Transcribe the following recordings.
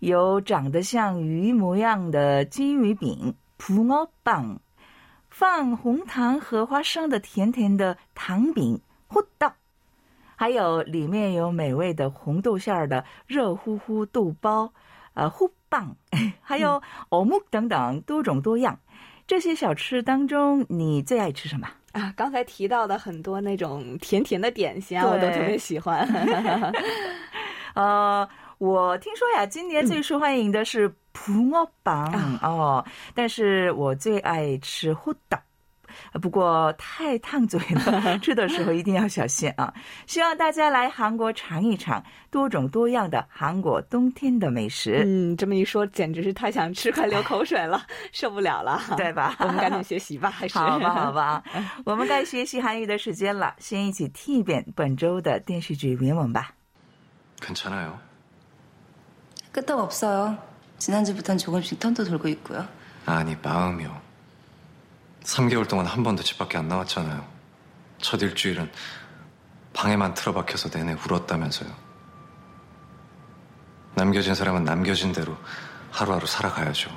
有长得像鱼模样的金鱼饼普奥棒，放红糖和花生的甜甜的糖饼呼道，还有里面有美味的红豆馅儿的热乎乎豆包，呃呼棒，还有藕木等等多种多样。这些小吃当中，你最爱吃什么？啊，刚才提到的很多那种甜甜的点心啊，我都特别喜欢。呃，我听说呀，今年最受欢迎的是붕어빵、啊哦，但是我最爱吃호떡。不过太烫嘴了，吃的时候一定要小心啊！希望大家来韩国尝一尝多种多样的韩国冬天的美食，嗯，这么一说，简直是太想吃，快流口水了，受不了了。对吧？我们赶紧学习吧，还是好吧，好吧，我们该学习韩语的时间了，先一起听一遍本周的电视剧原文吧。 괜찮아요. 끄떡 없어요. 지난주부턴 조금씩 턴도 돌고 있고요. 아니 마음이요. 3개월 동안 한 번도 집 밖에 안 나왔잖아요. 첫 일주일은 방에만 틀어박혀서 내내 울었다면서요. 남겨진 사람은 남겨진 대로 하루하루 살아가야죠.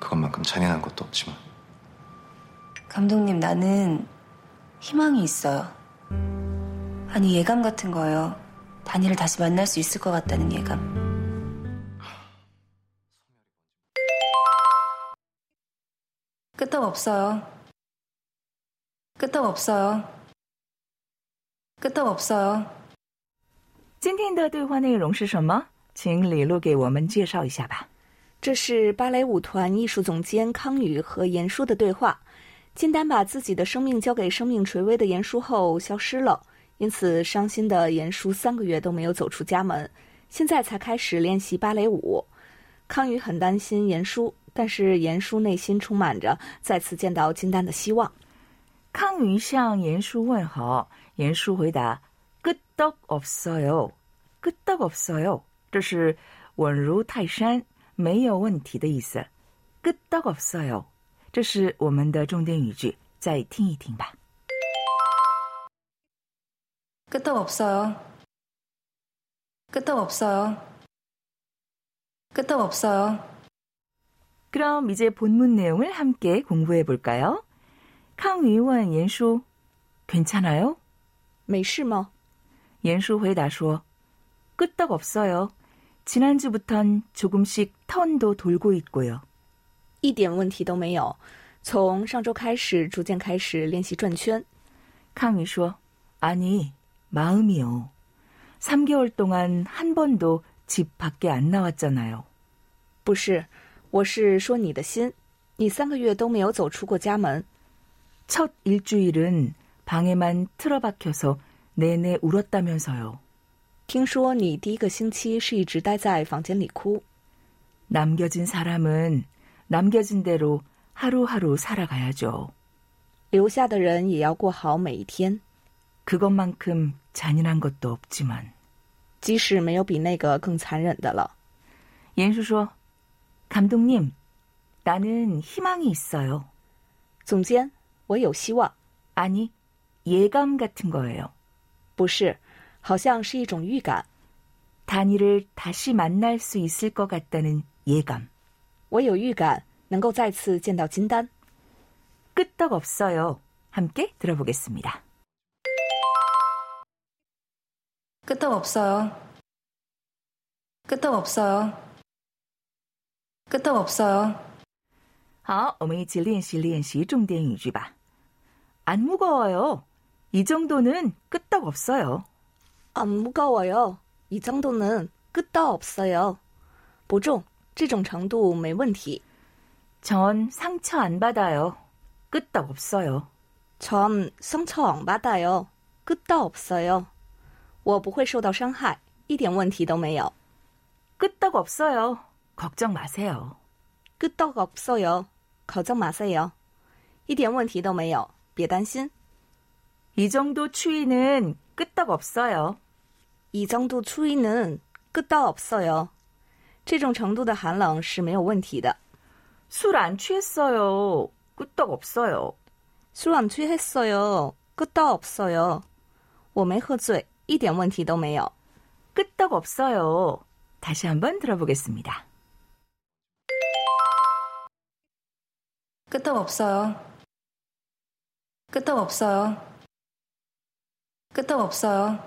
그것만큼 잔인한 것도 없지만. 감독님, 나는 희망이 있어요. 아니, 예감 같은 거예요. 단이를 다시 만날 수 있을 것 같다는 예감. 끄떡 없어요. 끄떡 없어요. 끄떡 없어요. 今天的对话内容是什么？请李璐给我们介绍一下吧。这是芭蕾舞团艺术总监康宇和严叔的对话。金丹把自己的生命交给生命垂危的严叔后消失了，因此伤心的严叔三个月都没有走出家门，现在才开始练习芭蕾舞。康宇很担心严叔， 但是严叔内心充满着再次见到金丹的希望。康宇向严叔问好，严叔回答끄떡없어요，끄떡없어요，这是稳如泰山，没有问题的意思。끄떡없어요，这是我们的重点语句，再听一听吧。 끄떡 없어요. 끄떡 없어요. 끄떡 없어요. 그럼 이제 본문 내용을 함께 공부해 볼까요?康宇问严叔 괜찮아요? 没事吗？严叔回答说끄떡 없어요. 지난주부턴 조금씩 턴도 돌고 있고요. 一点问题都没有。从上周开始，逐渐开始练习转圈。 康宇说아니 마음이요. 3개월 동안 한 번도 집 밖에 안 나왔잖아요. 不是， 我是说你的心。你三个月都没有走出过家门。 첫 일주일은 방에만 틀어박혀서 내내 울었다면서요. 听说你第一个星期是一直待在房间里哭。 남겨진 사람은 남겨진 대로 하루하루 살아가야죠. 留下的人也要过好每一天， 그것만큼 잔인한 것도 없지만 即使没有比那个更残忍的了。 옌수说 감독님 나는 희망이 있어요. 总监，我有希望。 아니 예감 같은 거예요. 不是，好像是一种预感。 단이를 다시 만날 수 있을 것 같다는 예감. 我有预感能够再次见到金丹。 끄떡 없어요. 함께 들어보겠습니다. 끄떡 없어요. 끄떡 없어요. 끄떡 없어요. 好，我们一起练习练习重点语句吧。안 무거워요. 이 정도는 끄떡 없어요. 안 무거워요. 이 정도는 끄떡 없어요. 不重，这种程度没问题。 전 상처 안 받아요. 끄떡 없어요. 전 상처 안 받아요. 끄떡 없어요. 我不会受到伤害，一点问题都没有。 끄떡 없어요. 걱정 마세요. 끄떡 없어요. 걱정마세요. 一点问题都没有,别担心. 이 정도 추위는 끄떡없어요. 이 정도 추위는 끄떡없어요. 这种程度的寒冷是没有问题的. 술 안 취했어요. 끄떡없어요. 술 안 취했어요. 끄떡없어요. 我没喝醉,一点问题都没有. 끄떡없어요. 다시 한번 들어보겠습니다. 끄떡 없어요. 끄떡 없어요. 끄떡 없어요.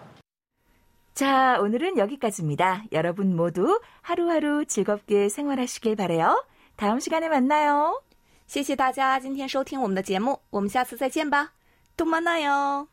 자, 오늘은 여기까지입니다. 여러분 모두 하루하루 즐겁게 생활하시길 바래요. 다음 시간에 만나요. 谢谢大家今天收听我们的节目，我们下次再见吧，动漫奈哟。